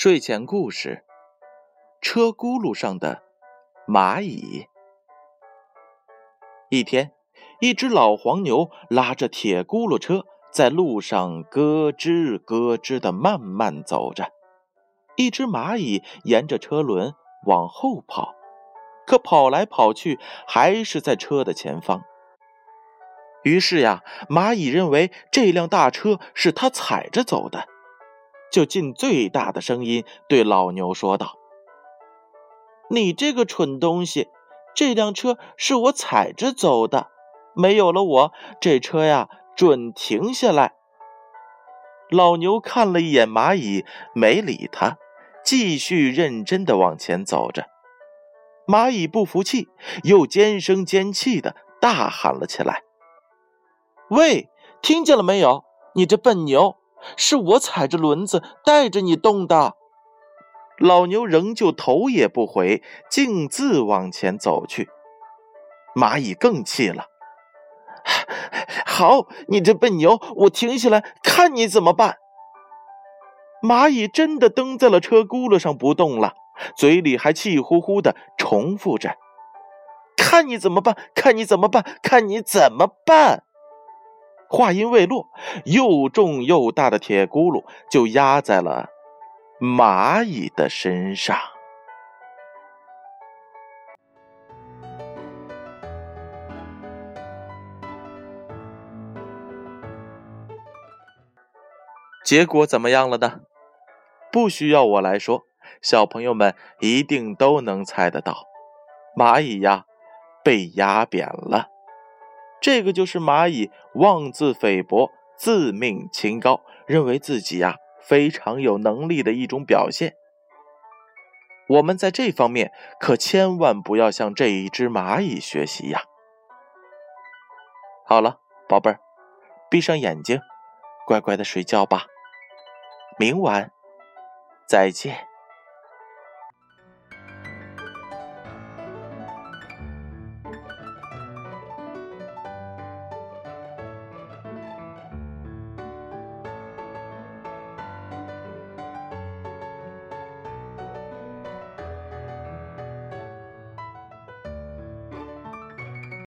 睡前故事：车轱辘上的蚂蚁。一天，一只老黄牛拉着铁轱辘车在路上咯吱咯吱的慢慢走着，一只蚂蚁沿着车轮往后跑，可跑来跑去还是在车的前方。于是呀，蚂蚁认为这辆大车是它踩着走的。就尽最大的声音对老牛说道：“你这个蠢东西，这辆车是我踩着走的，没有了我，这车呀准停下来。”老牛看了一眼蚂蚁，没理他，继续认真的往前走着。蚂蚁不服气，又尖声尖气的大喊了起来：“喂，听见了没有？你这笨牛！”是我踩着轮子带着你动的，老牛仍旧头也不回，径自往前走去。蚂蚁更气了，好，你这笨牛，我停下来看你怎么办。蚂蚁真的蹬在了车轱辘上不动了，嘴里还气呼呼的重复着：“看你怎么办，看你怎么办，看你怎么办。”话音未落，又重又大的铁轱辘就压在了蚂蚁的身上。结果怎么样了呢？不需要我来说，小朋友们一定都能猜得到。蚂蚁呀，被压扁了。这个就是蚂蚁妄自菲薄、自命清高，认为自己呀非常有能力的一种表现。我们在这方面可千万不要向这一只蚂蚁学习呀！好了，宝贝儿，闭上眼睛，乖乖的睡觉吧。明晚再见。